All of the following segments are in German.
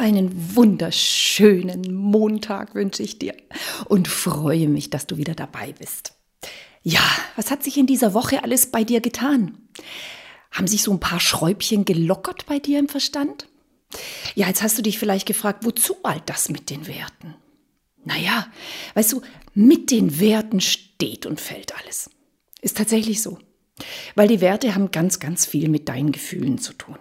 Einen wunderschönen Montag wünsche ich dir und freue mich, dass du wieder dabei bist. Ja, was hat sich in dieser Woche alles bei dir getan? Haben sich so ein paar Schräubchen gelockert bei dir im Verstand? Ja, jetzt hast du dich vielleicht gefragt, wozu all das mit den Werten? Naja, weißt du, mit den Werten steht und fällt alles. Ist tatsächlich so. Weil die Werte haben ganz, ganz viel mit deinen Gefühlen zu tun.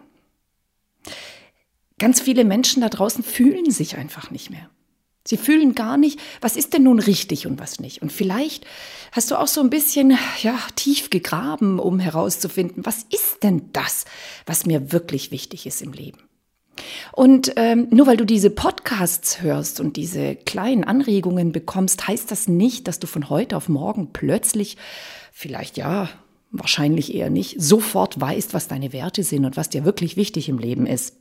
Ganz viele Menschen da draußen fühlen sich einfach nicht mehr. Sie fühlen gar nicht, was ist denn nun richtig und was nicht. Und vielleicht hast du auch so ein bisschen, ja, tief gegraben, um herauszufinden, was ist denn das, was mir wirklich wichtig ist im Leben. Und ähm, nur weil du diese Podcasts hörst und diese kleinen Anregungen bekommst, heißt das nicht, dass du von heute auf morgen plötzlich, vielleicht ja, wahrscheinlich eher nicht, sofort weißt, was deine Werte sind und was dir wirklich wichtig im Leben ist.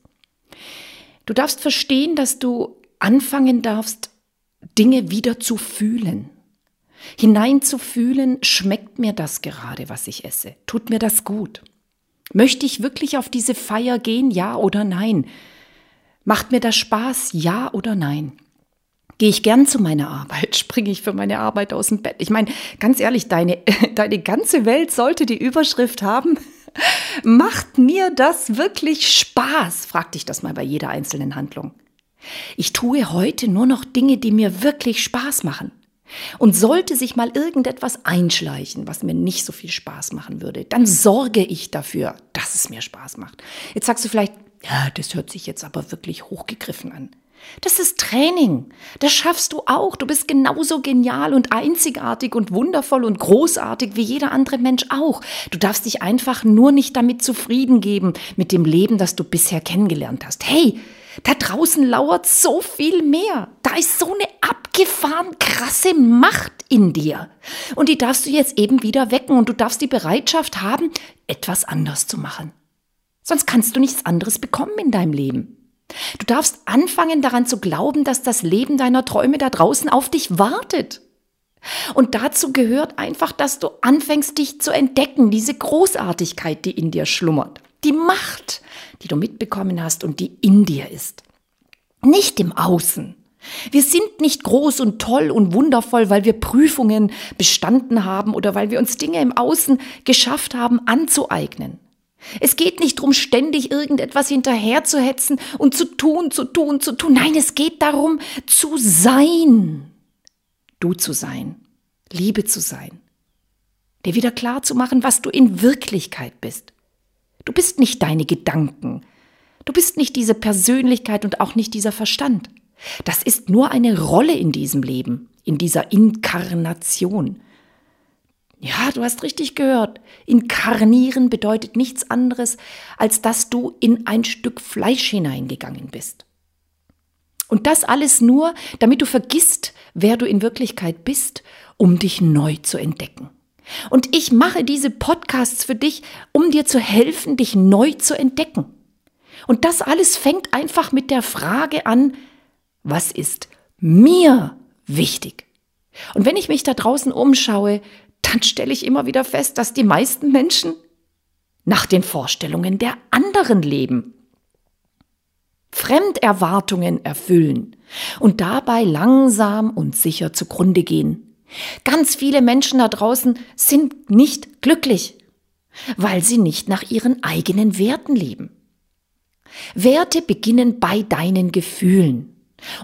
Du darfst verstehen, dass du anfangen darfst, Dinge wieder zu fühlen. Hineinzufühlen, schmeckt mir das gerade, was ich esse? Tut mir das gut? Möchte ich wirklich auf diese Feier gehen, ja oder nein? Macht mir das Spaß, ja oder nein? Gehe ich gern zu meiner Arbeit? Springe ich für meine Arbeit aus dem Bett? Ich meine, ganz ehrlich, deine, deine ganze Welt sollte die Überschrift haben, Macht mir das wirklich Spaß? Frag dich das mal bei jeder einzelnen Handlung. Ich tue heute nur noch Dinge, die mir wirklich Spaß machen. Und sollte sich mal irgendetwas einschleichen, was mir nicht so viel Spaß machen würde, dann sorge ich dafür, dass es mir Spaß macht. Jetzt sagst du vielleicht, ja, das hört sich jetzt aber wirklich hochgegriffen an. Das ist Training. Das schaffst du auch. Du bist genauso genial und einzigartig und wundervoll und großartig wie jeder andere Mensch auch. Du darfst dich einfach nur nicht damit zufrieden geben mit dem Leben, das du bisher kennengelernt hast. Hey, da draußen lauert so viel mehr. Da ist so eine abgefahren krasse Macht in dir. Und die darfst du jetzt eben wieder wecken und du darfst die Bereitschaft haben, etwas anders zu machen. Sonst kannst du nichts anderes bekommen in deinem Leben. Du darfst anfangen daran zu glauben, dass das Leben deiner Träume da draußen auf dich wartet. Und dazu gehört einfach, dass du anfängst, dich zu entdecken, diese Großartigkeit, die in dir schlummert, die Macht, die du mitbekommen hast und die in dir ist. Nicht im Außen. Wir sind nicht groß und toll und wundervoll, weil wir Prüfungen bestanden haben oder weil wir uns Dinge im Außen geschafft haben anzueignen. Es geht nicht darum, ständig irgendetwas hinterherzuhetzen und zu tun, zu tun, zu tun. Nein, es geht darum, zu sein. Du zu sein. Liebe zu sein. Dir wieder klar zu machen, was du in Wirklichkeit bist. Du bist nicht deine Gedanken. Du bist nicht diese Persönlichkeit und auch nicht dieser Verstand. Das ist nur eine Rolle in diesem Leben, in dieser Inkarnation. Ja, du hast richtig gehört. Inkarnieren bedeutet nichts anderes, als dass du in ein Stück Fleisch hineingegangen bist. Und das alles nur, damit du vergisst, wer du in Wirklichkeit bist, um dich neu zu entdecken. Und ich mache diese Podcasts für dich, um dir zu helfen, dich neu zu entdecken. Und das alles fängt einfach mit der Frage an, was ist mir wichtig? Und wenn ich mich da draußen umschaue, dann stelle ich immer wieder fest, dass die meisten Menschen nach den Vorstellungen der anderen leben. Fremderwartungen erfüllen und dabei langsam und sicher zugrunde gehen. Ganz viele Menschen da draußen sind nicht glücklich, weil sie nicht nach ihren eigenen Werten leben. Werte beginnen bei deinen Gefühlen.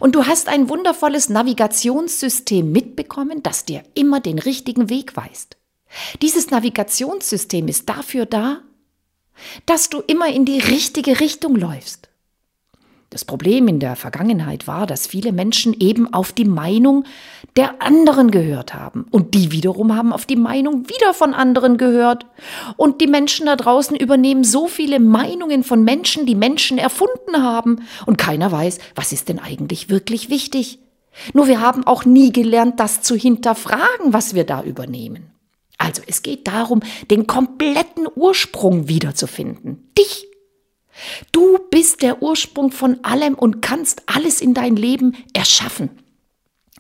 Und du hast ein wundervolles Navigationssystem mitbekommen, das dir immer den richtigen Weg weist. Dieses Navigationssystem ist dafür da, dass du immer in die richtige Richtung läufst. Das Problem in der Vergangenheit war, dass viele Menschen eben auf die Meinung der anderen gehört haben. Und die wiederum haben auf die Meinung wieder von anderen gehört. Und die Menschen da draußen übernehmen so viele Meinungen von Menschen, die Menschen erfunden haben. Und keiner weiß, was ist denn eigentlich wirklich wichtig. Nur wir haben auch nie gelernt, das zu hinterfragen, was wir da übernehmen. Also es geht darum, den kompletten Ursprung wiederzufinden. Dich Du bist der Ursprung von allem und kannst alles in dein Leben erschaffen.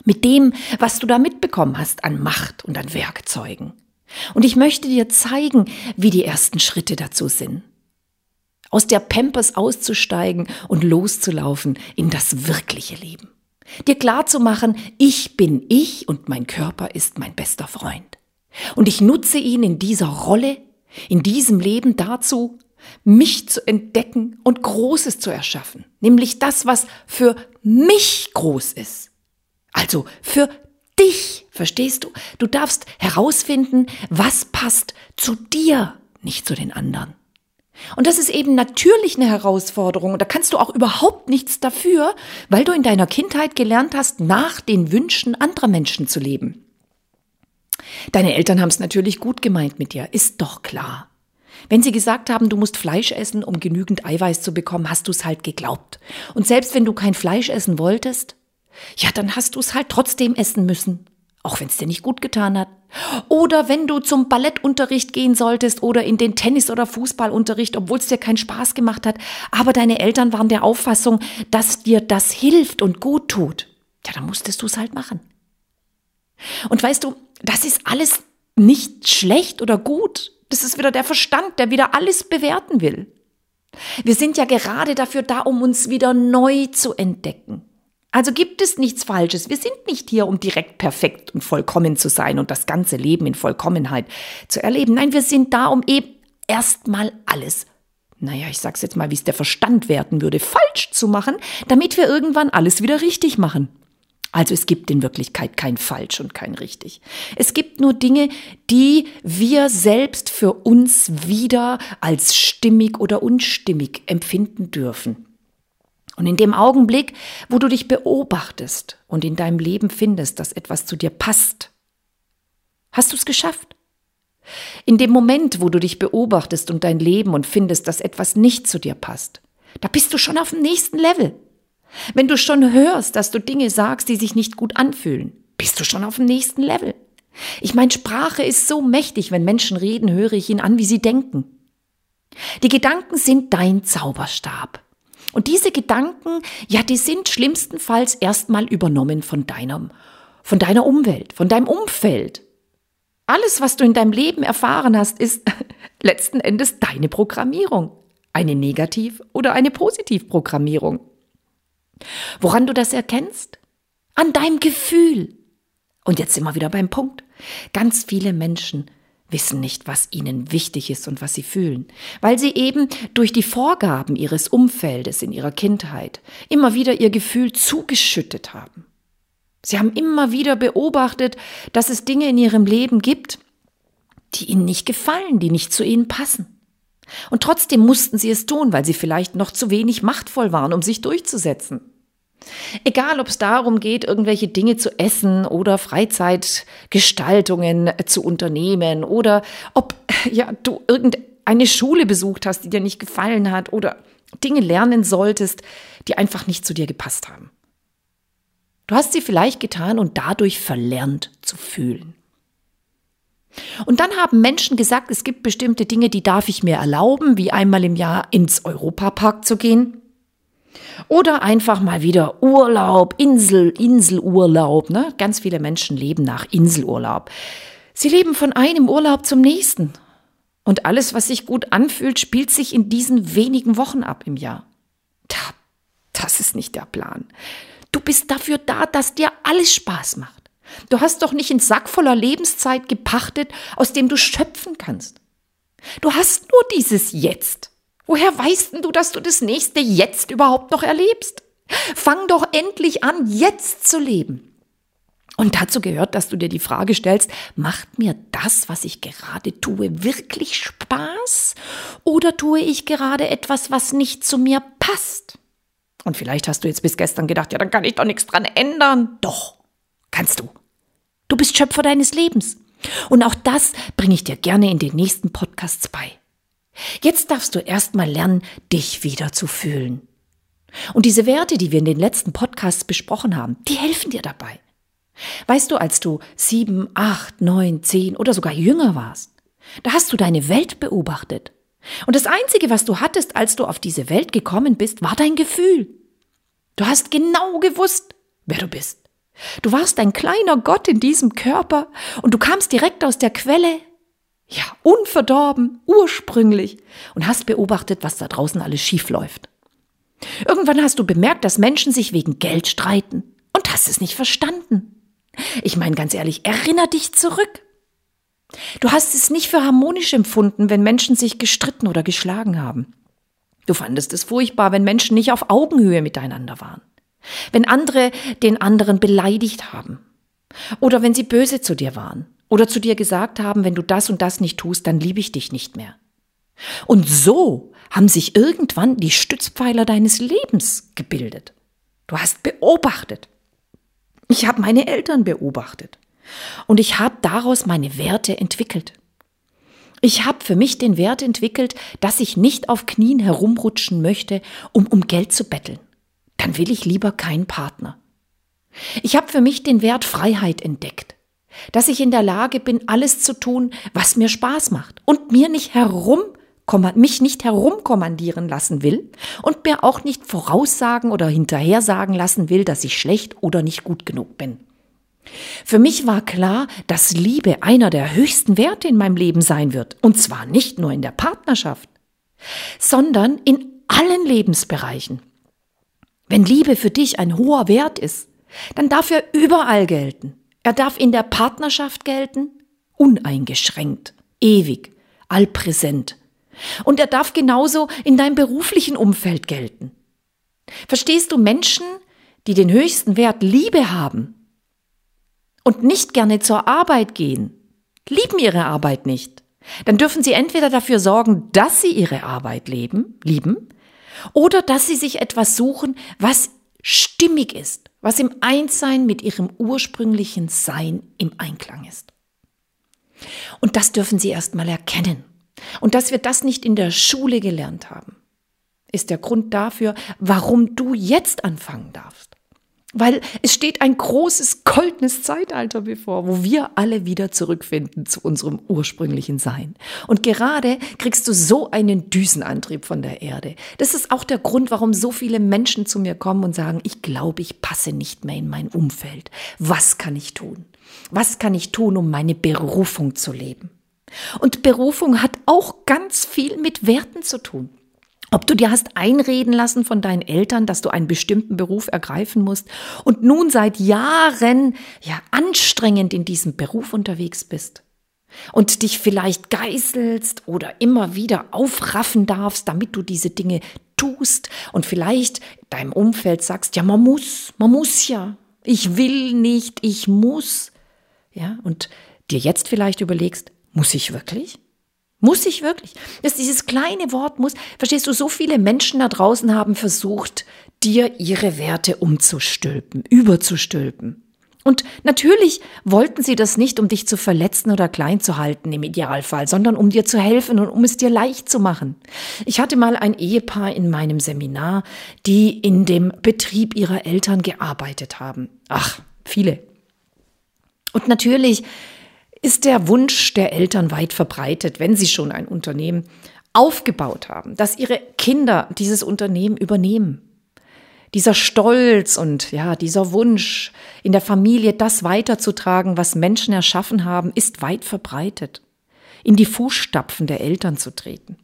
Mit dem, was du da mitbekommen hast an Macht und an Werkzeugen. Und ich möchte dir zeigen, wie die ersten Schritte dazu sind. Aus der Pampers auszusteigen und loszulaufen in das wirkliche Leben. Dir klar zu machen, ich bin ich und mein Körper ist mein bester Freund. Und ich nutze ihn in dieser Rolle, in diesem Leben dazu, mich zu entdecken und Großes zu erschaffen, nämlich das, was für mich groß ist. Also für dich, verstehst du? Du darfst herausfinden, was passt zu dir, nicht zu den anderen. Und das ist eben natürlich eine Herausforderung und da kannst du auch überhaupt nichts dafür, weil du in deiner Kindheit gelernt hast, nach den Wünschen anderer Menschen zu leben. Deine Eltern haben es natürlich gut gemeint mit dir, ist doch klar. Wenn sie gesagt haben, du musst Fleisch essen, um genügend Eiweiß zu bekommen, hast du es halt geglaubt. Und selbst wenn du kein Fleisch essen wolltest, ja, dann hast du es halt trotzdem essen müssen. Auch wenn es dir nicht gut getan hat. Oder wenn du zum Ballettunterricht gehen solltest oder in den Tennis- oder Fußballunterricht, obwohl es dir keinen Spaß gemacht hat, aber deine Eltern waren der Auffassung, dass dir das hilft und gut tut. Ja, dann musstest du es halt machen. Und weißt du, das ist alles nicht schlecht oder gut. Das ist wieder der Verstand, der wieder alles bewerten will. Wir sind ja gerade dafür da, um uns wieder neu zu entdecken. Also gibt es nichts Falsches. Wir sind nicht hier, um direkt perfekt und vollkommen zu sein und das ganze Leben in Vollkommenheit zu erleben. Nein, wir sind da, um eben erstmal alles, naja, ich sag's jetzt mal, wie es der Verstand werten würde, falsch zu machen, damit wir irgendwann alles wieder richtig machen. Also es gibt in Wirklichkeit kein falsch und kein richtig. Es gibt nur Dinge, die wir selbst für uns wieder als stimmig oder unstimmig empfinden dürfen. Und in dem Augenblick, wo du dich beobachtest und in deinem Leben findest, dass etwas zu dir passt, hast du es geschafft. In dem Moment, wo du dich beobachtest und dein Leben und findest, dass etwas nicht zu dir passt, da bist du schon auf dem nächsten Level. Wenn du schon hörst, dass du Dinge sagst, die sich nicht gut anfühlen, bist du schon auf dem nächsten Level. Ich meine, Sprache ist so mächtig, wenn Menschen reden, höre ich ihnen an, wie sie denken. Die Gedanken sind dein Zauberstab. Und diese Gedanken, ja, die sind schlimmstenfalls erstmal übernommen von deinem, von deiner Umwelt, von deinem Umfeld. Alles, was du in deinem Leben erfahren hast, ist letzten Endes deine Programmierung. Eine Negativ- oder eine Positivprogrammierung. Woran du das erkennst? An deinem Gefühl. Und jetzt wir wieder beim Punkt. Ganz viele Menschen wissen nicht, was ihnen wichtig ist und was sie fühlen, weil sie eben durch die Vorgaben ihres Umfeldes in ihrer Kindheit immer wieder ihr Gefühl zugeschüttet haben. Sie haben immer wieder beobachtet, dass es Dinge in ihrem Leben gibt, die ihnen nicht gefallen, die nicht zu ihnen passen. Und trotzdem mussten sie es tun, weil sie vielleicht noch zu wenig machtvoll waren, um sich durchzusetzen. Egal, ob es darum geht, irgendwelche Dinge zu essen oder Freizeitgestaltungen zu unternehmen oder ob ja, du irgendeine Schule besucht hast, die dir nicht gefallen hat oder Dinge lernen solltest, die einfach nicht zu dir gepasst haben. Du hast sie vielleicht getan und dadurch verlernt zu fühlen. Und dann haben Menschen gesagt, es gibt bestimmte Dinge, die darf ich mir erlauben, wie einmal im Jahr ins Europapark zu gehen. Oder einfach mal wieder Urlaub, Insel, Inselurlaub. Ne? Ganz viele Menschen leben nach Inselurlaub. Sie leben von einem Urlaub zum nächsten. Und alles, was sich gut anfühlt, spielt sich in diesen wenigen Wochen ab im Jahr. Das ist nicht der Plan. Du bist dafür da, dass dir alles Spaß macht. Du hast doch nicht einen Sack voller Lebenszeit gepachtet, aus dem du schöpfen kannst. Du hast nur dieses Jetzt. Woher weißt denn du, dass du das nächste Jetzt überhaupt noch erlebst? Fang doch endlich an, jetzt zu leben. Und dazu gehört, dass du dir die Frage stellst, macht mir das, was ich gerade tue, wirklich Spaß? Oder tue ich gerade etwas, was nicht zu mir passt? Und vielleicht hast du jetzt bis gestern gedacht, ja, dann kann ich doch nichts dran ändern. Doch, kannst du. Du bist Schöpfer deines Lebens. Und auch das bringe ich dir gerne in den nächsten Podcasts bei. Jetzt darfst du erstmal lernen, dich wieder zu fühlen. Und diese Werte, die wir in den letzten Podcasts besprochen haben, die helfen dir dabei. Weißt du, als du sieben, acht, neun, zehn oder sogar jünger warst, da hast du deine Welt beobachtet. Und das Einzige, was du hattest, als du auf diese Welt gekommen bist, war dein Gefühl. Du hast genau gewusst, wer du bist. Du warst ein kleiner Gott in diesem Körper und du kamst direkt aus der Quelle, ja, unverdorben, ursprünglich und hast beobachtet, was da draußen alles schief läuft. Irgendwann hast du bemerkt, dass Menschen sich wegen Geld streiten und hast es nicht verstanden. Ich meine ganz ehrlich, erinner dich zurück. Du hast es nicht für harmonisch empfunden, wenn Menschen sich gestritten oder geschlagen haben. Du fandest es furchtbar, wenn Menschen nicht auf Augenhöhe miteinander waren. Wenn andere den anderen beleidigt haben. Oder wenn sie böse zu dir waren. Oder zu dir gesagt haben, wenn du das und das nicht tust, dann liebe ich dich nicht mehr. Und so haben sich irgendwann die Stützpfeiler deines Lebens gebildet. Du hast beobachtet. Ich habe meine Eltern beobachtet. Und ich habe daraus meine Werte entwickelt. Ich habe für mich den Wert entwickelt, dass ich nicht auf Knien herumrutschen möchte, um um Geld zu betteln. Dann will ich lieber keinen Partner. Ich habe für mich den Wert Freiheit entdeckt, dass ich in der Lage bin, alles zu tun, was mir Spaß macht und mir nicht herum mich nicht herumkommandieren lassen will und mir auch nicht voraussagen oder hinterhersagen lassen will, dass ich schlecht oder nicht gut genug bin. Für mich war klar, dass Liebe einer der höchsten Werte in meinem Leben sein wird. Und zwar nicht nur in der Partnerschaft, sondern in allen Lebensbereichen. Wenn Liebe für dich ein hoher Wert ist, dann darf er überall gelten. Er darf in der Partnerschaft gelten, uneingeschränkt, ewig, allpräsent. Und er darf genauso in deinem beruflichen Umfeld gelten. Verstehst du Menschen, die den höchsten Wert Liebe haben, und nicht gerne zur Arbeit gehen, lieben ihre Arbeit nicht, dann dürfen sie entweder dafür sorgen, dass sie ihre Arbeit leben, lieben, oder dass sie sich etwas suchen, was stimmig ist, was im Einssein mit ihrem ursprünglichen Sein im Einklang ist. Und das dürfen sie erstmal erkennen. Und dass wir das nicht in der Schule gelernt haben, ist der Grund dafür, warum du jetzt anfangen darfst. Weil es steht ein großes goldenes Zeitalter bevor, wo wir alle wieder zurückfinden zu unserem ursprünglichen Sein. Und gerade kriegst du so einen Düsenantrieb von der Erde. Das ist auch der Grund, warum so viele Menschen zu mir kommen und sagen, ich glaube, ich passe nicht mehr in mein Umfeld. Was kann ich tun? Was kann ich tun, um meine Berufung zu leben? Und Berufung hat auch ganz viel mit Werten zu tun. Ob du dir hast einreden lassen von deinen Eltern, dass du einen bestimmten Beruf ergreifen musst und nun seit Jahren ja anstrengend in diesem Beruf unterwegs bist und dich vielleicht geißelst oder immer wieder aufraffen darfst, damit du diese Dinge tust und vielleicht deinem Umfeld sagst, ja, man muss, man muss ja. Ich will nicht, ich muss. Ja, und dir jetzt vielleicht überlegst, muss ich wirklich? Muss ich wirklich? Das dieses kleine Wort muss. Verstehst du, so viele Menschen da draußen haben versucht, dir ihre Werte umzustülpen, überzustülpen. Und natürlich wollten sie das nicht, um dich zu verletzen oder klein zu halten im Idealfall, sondern um dir zu helfen und um es dir leicht zu machen. Ich hatte mal ein Ehepaar in meinem Seminar, die in dem Betrieb ihrer Eltern gearbeitet haben. Ach, viele. Und natürlich ist der Wunsch der Eltern weit verbreitet, wenn sie schon ein Unternehmen aufgebaut haben, dass ihre Kinder dieses Unternehmen übernehmen. Dieser Stolz und ja, dieser Wunsch in der Familie das weiterzutragen, was Menschen erschaffen haben, ist weit verbreitet. In die Fußstapfen der Eltern zu treten.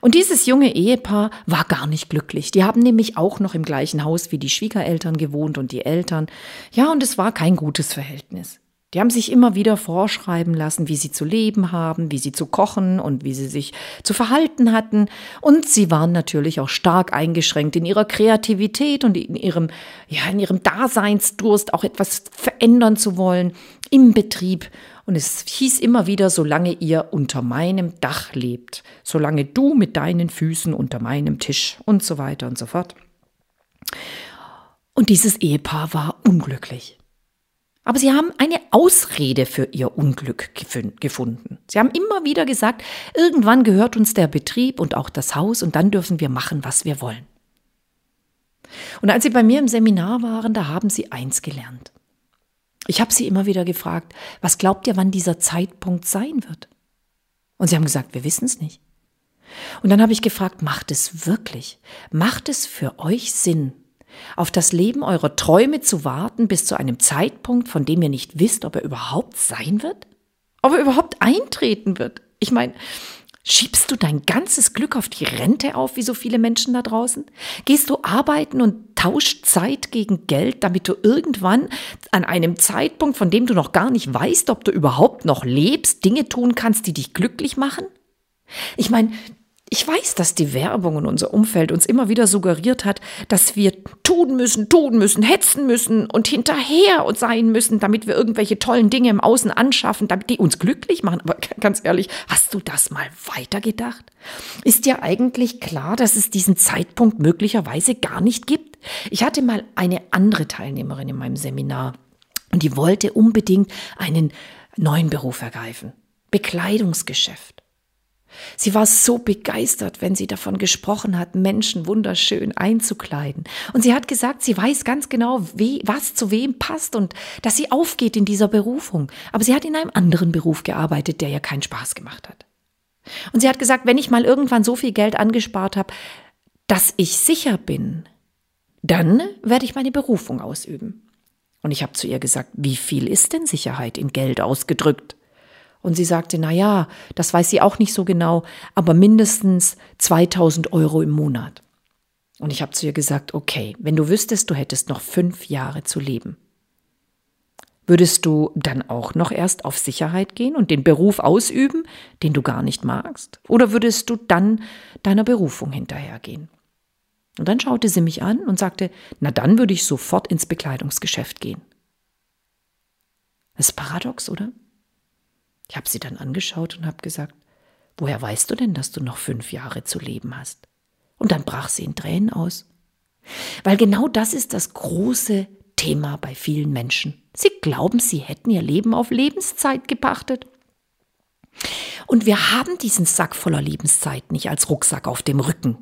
Und dieses junge Ehepaar war gar nicht glücklich. Die haben nämlich auch noch im gleichen Haus wie die Schwiegereltern gewohnt und die Eltern. Ja, und es war kein gutes Verhältnis. Die haben sich immer wieder vorschreiben lassen, wie sie zu leben haben, wie sie zu kochen und wie sie sich zu verhalten hatten. Und sie waren natürlich auch stark eingeschränkt in ihrer Kreativität und in ihrem, ja, in ihrem Daseinsdurst auch etwas verändern zu wollen im Betrieb. Und es hieß immer wieder, solange ihr unter meinem Dach lebt, solange du mit deinen Füßen unter meinem Tisch und so weiter und so fort. Und dieses Ehepaar war unglücklich. Aber sie haben eine Ausrede für ihr Unglück gefunden. Sie haben immer wieder gesagt, irgendwann gehört uns der Betrieb und auch das Haus und dann dürfen wir machen, was wir wollen. Und als sie bei mir im Seminar waren, da haben sie eins gelernt. Ich habe sie immer wieder gefragt, was glaubt ihr, wann dieser Zeitpunkt sein wird? Und sie haben gesagt, wir wissen es nicht. Und dann habe ich gefragt, macht es wirklich? Macht es für euch Sinn, auf das Leben eurer Träume zu warten bis zu einem Zeitpunkt, von dem ihr nicht wisst, ob er überhaupt sein wird? Ob er überhaupt eintreten wird? Ich meine, Schiebst du dein ganzes Glück auf die Rente auf, wie so viele Menschen da draußen? Gehst du arbeiten und tauscht Zeit gegen Geld, damit du irgendwann an einem Zeitpunkt, von dem du noch gar nicht weißt, ob du überhaupt noch lebst, Dinge tun kannst, die dich glücklich machen? Ich meine, ich weiß, dass die Werbung und unser Umfeld uns immer wieder suggeriert hat, dass wir tun müssen, tun müssen, hetzen müssen und hinterher sein müssen, damit wir irgendwelche tollen Dinge im Außen anschaffen, damit die uns glücklich machen. Aber ganz ehrlich, hast du das mal weitergedacht? Ist dir eigentlich klar, dass es diesen Zeitpunkt möglicherweise gar nicht gibt? Ich hatte mal eine andere Teilnehmerin in meinem Seminar und die wollte unbedingt einen neuen Beruf ergreifen. Bekleidungsgeschäft. Sie war so begeistert, wenn sie davon gesprochen hat, Menschen wunderschön einzukleiden. Und sie hat gesagt, sie weiß ganz genau, wie, was zu wem passt und dass sie aufgeht in dieser Berufung. Aber sie hat in einem anderen Beruf gearbeitet, der ihr keinen Spaß gemacht hat. Und sie hat gesagt, wenn ich mal irgendwann so viel Geld angespart habe, dass ich sicher bin, dann werde ich meine Berufung ausüben. Und ich habe zu ihr gesagt, wie viel ist denn Sicherheit in Geld ausgedrückt? Und sie sagte, na ja, das weiß sie auch nicht so genau, aber mindestens 2000 Euro im Monat. Und ich habe zu ihr gesagt, okay, wenn du wüsstest, du hättest noch fünf Jahre zu leben, würdest du dann auch noch erst auf Sicherheit gehen und den Beruf ausüben, den du gar nicht magst? Oder würdest du dann deiner Berufung hinterhergehen? Und dann schaute sie mich an und sagte, na dann würde ich sofort ins Bekleidungsgeschäft gehen. Das ist paradox, oder? Ich habe sie dann angeschaut und habe gesagt, woher weißt du denn, dass du noch fünf Jahre zu leben hast? Und dann brach sie in Tränen aus. Weil genau das ist das große Thema bei vielen Menschen. Sie glauben, sie hätten ihr Leben auf Lebenszeit gepachtet. Und wir haben diesen Sack voller Lebenszeit nicht als Rucksack auf dem Rücken.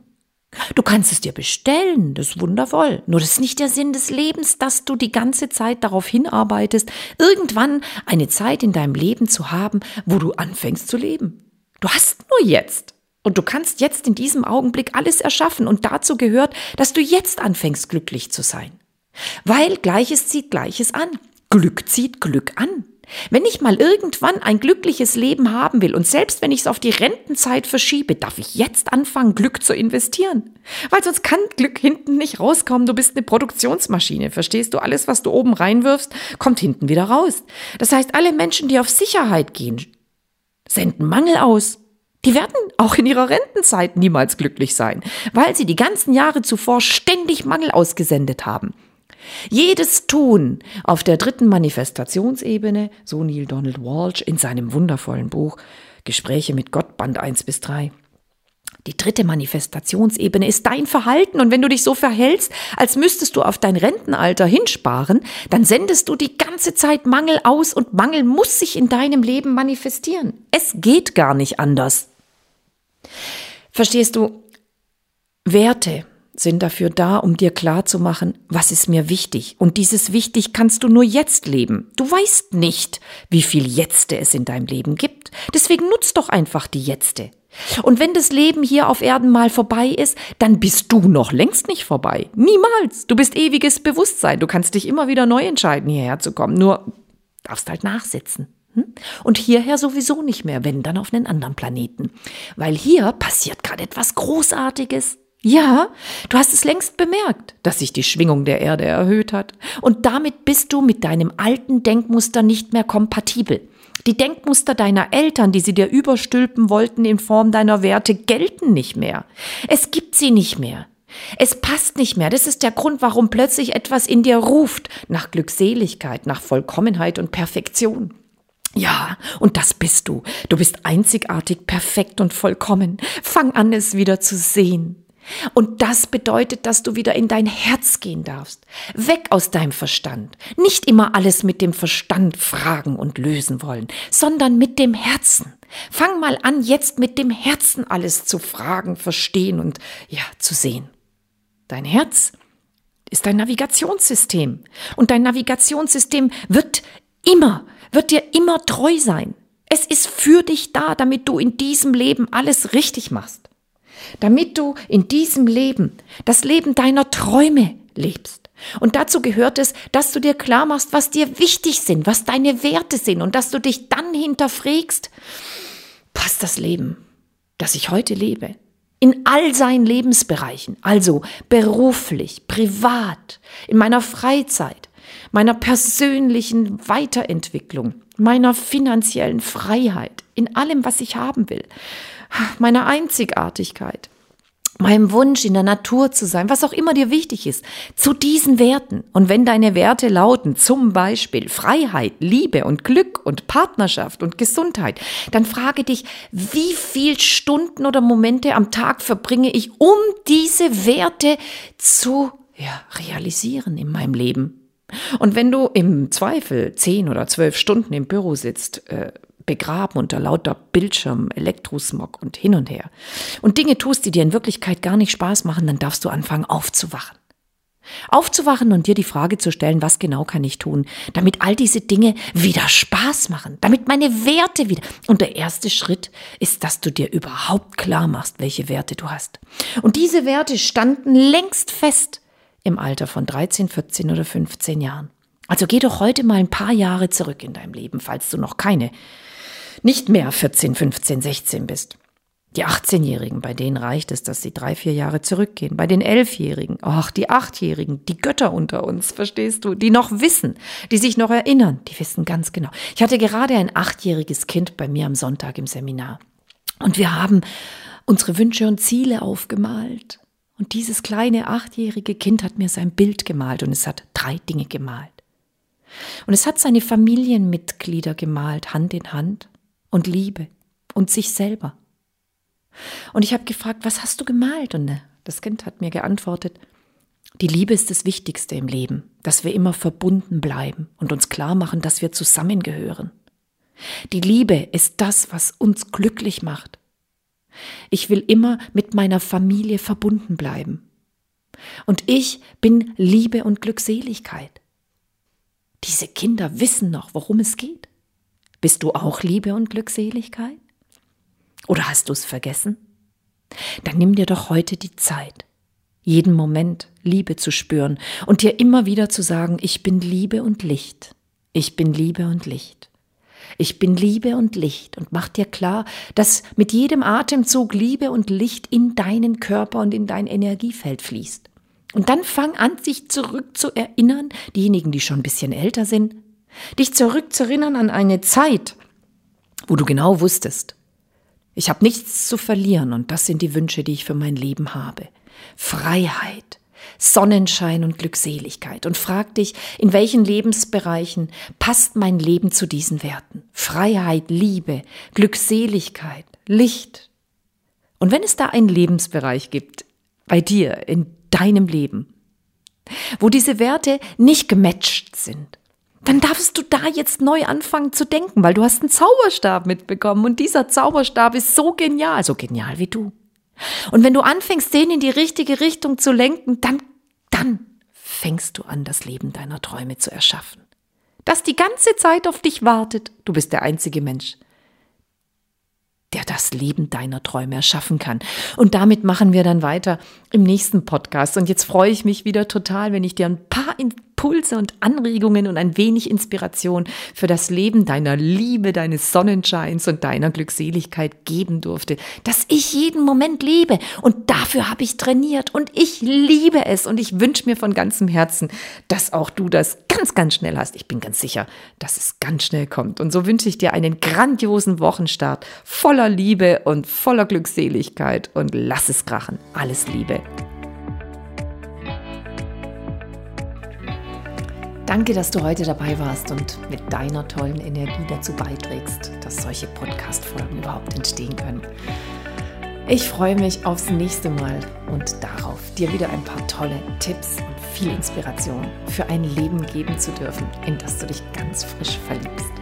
Du kannst es dir bestellen, das ist wundervoll. Nur das ist nicht der Sinn des Lebens, dass du die ganze Zeit darauf hinarbeitest, irgendwann eine Zeit in deinem Leben zu haben, wo du anfängst zu leben. Du hast nur jetzt. Und du kannst jetzt in diesem Augenblick alles erschaffen. Und dazu gehört, dass du jetzt anfängst, glücklich zu sein. Weil Gleiches zieht Gleiches an. Glück zieht Glück an. Wenn ich mal irgendwann ein glückliches Leben haben will und selbst wenn ich es auf die Rentenzeit verschiebe, darf ich jetzt anfangen, Glück zu investieren. Weil sonst kann Glück hinten nicht rauskommen. Du bist eine Produktionsmaschine, verstehst du? Alles, was du oben reinwirfst, kommt hinten wieder raus. Das heißt, alle Menschen, die auf Sicherheit gehen, senden Mangel aus. Die werden auch in ihrer Rentenzeit niemals glücklich sein, weil sie die ganzen Jahre zuvor ständig Mangel ausgesendet haben. Jedes Tun auf der dritten Manifestationsebene, so Neil Donald Walsh in seinem wundervollen Buch Gespräche mit Gott, Band 1 bis 3. Die dritte Manifestationsebene ist dein Verhalten und wenn du dich so verhältst, als müsstest du auf dein Rentenalter hinsparen, dann sendest du die ganze Zeit Mangel aus und Mangel muss sich in deinem Leben manifestieren. Es geht gar nicht anders. Verstehst du? Werte, sind dafür da, um dir klarzumachen, was ist mir wichtig. Und dieses wichtig kannst du nur jetzt leben. Du weißt nicht, wie viel Jetzte es in deinem Leben gibt. Deswegen nutz doch einfach die Jetzte. Und wenn das Leben hier auf Erden mal vorbei ist, dann bist du noch längst nicht vorbei. Niemals. Du bist ewiges Bewusstsein. Du kannst dich immer wieder neu entscheiden, hierher zu kommen. Nur darfst halt nachsitzen. Hm? Und hierher sowieso nicht mehr, wenn dann auf einen anderen Planeten. Weil hier passiert gerade etwas Großartiges. Ja, du hast es längst bemerkt, dass sich die Schwingung der Erde erhöht hat. Und damit bist du mit deinem alten Denkmuster nicht mehr kompatibel. Die Denkmuster deiner Eltern, die sie dir überstülpen wollten in Form deiner Werte, gelten nicht mehr. Es gibt sie nicht mehr. Es passt nicht mehr. Das ist der Grund, warum plötzlich etwas in dir ruft nach Glückseligkeit, nach Vollkommenheit und Perfektion. Ja, und das bist du. Du bist einzigartig, perfekt und vollkommen. Fang an, es wieder zu sehen. Und das bedeutet, dass du wieder in dein Herz gehen darfst. Weg aus deinem Verstand. Nicht immer alles mit dem Verstand fragen und lösen wollen, sondern mit dem Herzen. Fang mal an, jetzt mit dem Herzen alles zu fragen, verstehen und ja, zu sehen. Dein Herz ist dein Navigationssystem. Und dein Navigationssystem wird immer, wird dir immer treu sein. Es ist für dich da, damit du in diesem Leben alles richtig machst damit du in diesem Leben das Leben deiner Träume lebst. Und dazu gehört es, dass du dir klar machst, was dir wichtig sind, was deine Werte sind und dass du dich dann hinterfragst, passt das Leben, das ich heute lebe, in all seinen Lebensbereichen, also beruflich, privat, in meiner Freizeit, meiner persönlichen Weiterentwicklung, meiner finanziellen Freiheit, in allem, was ich haben will meiner Einzigartigkeit, meinem Wunsch in der Natur zu sein, was auch immer dir wichtig ist, zu diesen Werten. Und wenn deine Werte lauten, zum Beispiel Freiheit, Liebe und Glück und Partnerschaft und Gesundheit, dann frage dich, wie viel Stunden oder Momente am Tag verbringe ich, um diese Werte zu ja, realisieren in meinem Leben? Und wenn du im Zweifel zehn oder zwölf Stunden im Büro sitzt, äh, begraben unter lauter Bildschirm, Elektrosmog und hin und her und Dinge tust, die dir in Wirklichkeit gar nicht Spaß machen, dann darfst du anfangen aufzuwachen. Aufzuwachen und dir die Frage zu stellen, was genau kann ich tun, damit all diese Dinge wieder Spaß machen, damit meine Werte wieder. Und der erste Schritt ist, dass du dir überhaupt klar machst, welche Werte du hast. Und diese Werte standen längst fest im Alter von 13, 14 oder 15 Jahren. Also geh doch heute mal ein paar Jahre zurück in deinem Leben, falls du noch keine nicht mehr 14, 15, 16 bist. Die 18-Jährigen, bei denen reicht es, dass sie drei, vier Jahre zurückgehen. Bei den Elfjährigen, ach, die Achtjährigen, die Götter unter uns, verstehst du, die noch wissen, die sich noch erinnern, die wissen ganz genau. Ich hatte gerade ein achtjähriges Kind bei mir am Sonntag im Seminar. Und wir haben unsere Wünsche und Ziele aufgemalt. Und dieses kleine achtjährige Kind hat mir sein Bild gemalt und es hat drei Dinge gemalt. Und es hat seine Familienmitglieder gemalt, Hand in Hand und Liebe und sich selber. Und ich habe gefragt, was hast du gemalt? Und äh, das Kind hat mir geantwortet, die Liebe ist das Wichtigste im Leben, dass wir immer verbunden bleiben und uns klar machen, dass wir zusammengehören. Die Liebe ist das, was uns glücklich macht. Ich will immer mit meiner Familie verbunden bleiben. Und ich bin Liebe und Glückseligkeit. Diese Kinder wissen noch, worum es geht. Bist du auch Liebe und Glückseligkeit? Oder hast du es vergessen? Dann nimm dir doch heute die Zeit, jeden Moment Liebe zu spüren und dir immer wieder zu sagen, ich bin Liebe und Licht. Ich bin Liebe und Licht. Ich bin Liebe und Licht und mach dir klar, dass mit jedem Atemzug Liebe und Licht in deinen Körper und in dein Energiefeld fließt. Und dann fang an, sich zurück zu erinnern, diejenigen, die schon ein bisschen älter sind, Dich zurückzuerinnern an eine Zeit, wo du genau wusstest, ich habe nichts zu verlieren und das sind die Wünsche, die ich für mein Leben habe. Freiheit, Sonnenschein und Glückseligkeit. Und frag dich, in welchen Lebensbereichen passt mein Leben zu diesen Werten? Freiheit, Liebe, Glückseligkeit, Licht. Und wenn es da einen Lebensbereich gibt, bei dir, in deinem Leben, wo diese Werte nicht gematcht sind, dann darfst du da jetzt neu anfangen zu denken, weil du hast einen Zauberstab mitbekommen und dieser Zauberstab ist so genial, so genial wie du. Und wenn du anfängst, den in die richtige Richtung zu lenken, dann, dann fängst du an, das Leben deiner Träume zu erschaffen. Das die ganze Zeit auf dich wartet. Du bist der einzige Mensch, der das Leben deiner Träume erschaffen kann. Und damit machen wir dann weiter im nächsten Podcast. Und jetzt freue ich mich wieder total, wenn ich dir ein paar Impulse und Anregungen und ein wenig Inspiration für das Leben deiner Liebe, deines Sonnenscheins und deiner Glückseligkeit geben durfte, dass ich jeden Moment lebe und dafür habe ich trainiert und ich liebe es und ich wünsche mir von ganzem Herzen, dass auch du das ganz, ganz schnell hast. Ich bin ganz sicher, dass es ganz schnell kommt und so wünsche ich dir einen grandiosen Wochenstart voller Liebe und voller Glückseligkeit und lass es krachen. Alles Liebe. Danke, dass du heute dabei warst und mit deiner tollen Energie dazu beiträgst, dass solche Podcast-Folgen überhaupt entstehen können. Ich freue mich aufs nächste Mal und darauf, dir wieder ein paar tolle Tipps und viel Inspiration für ein Leben geben zu dürfen, in das du dich ganz frisch verliebst.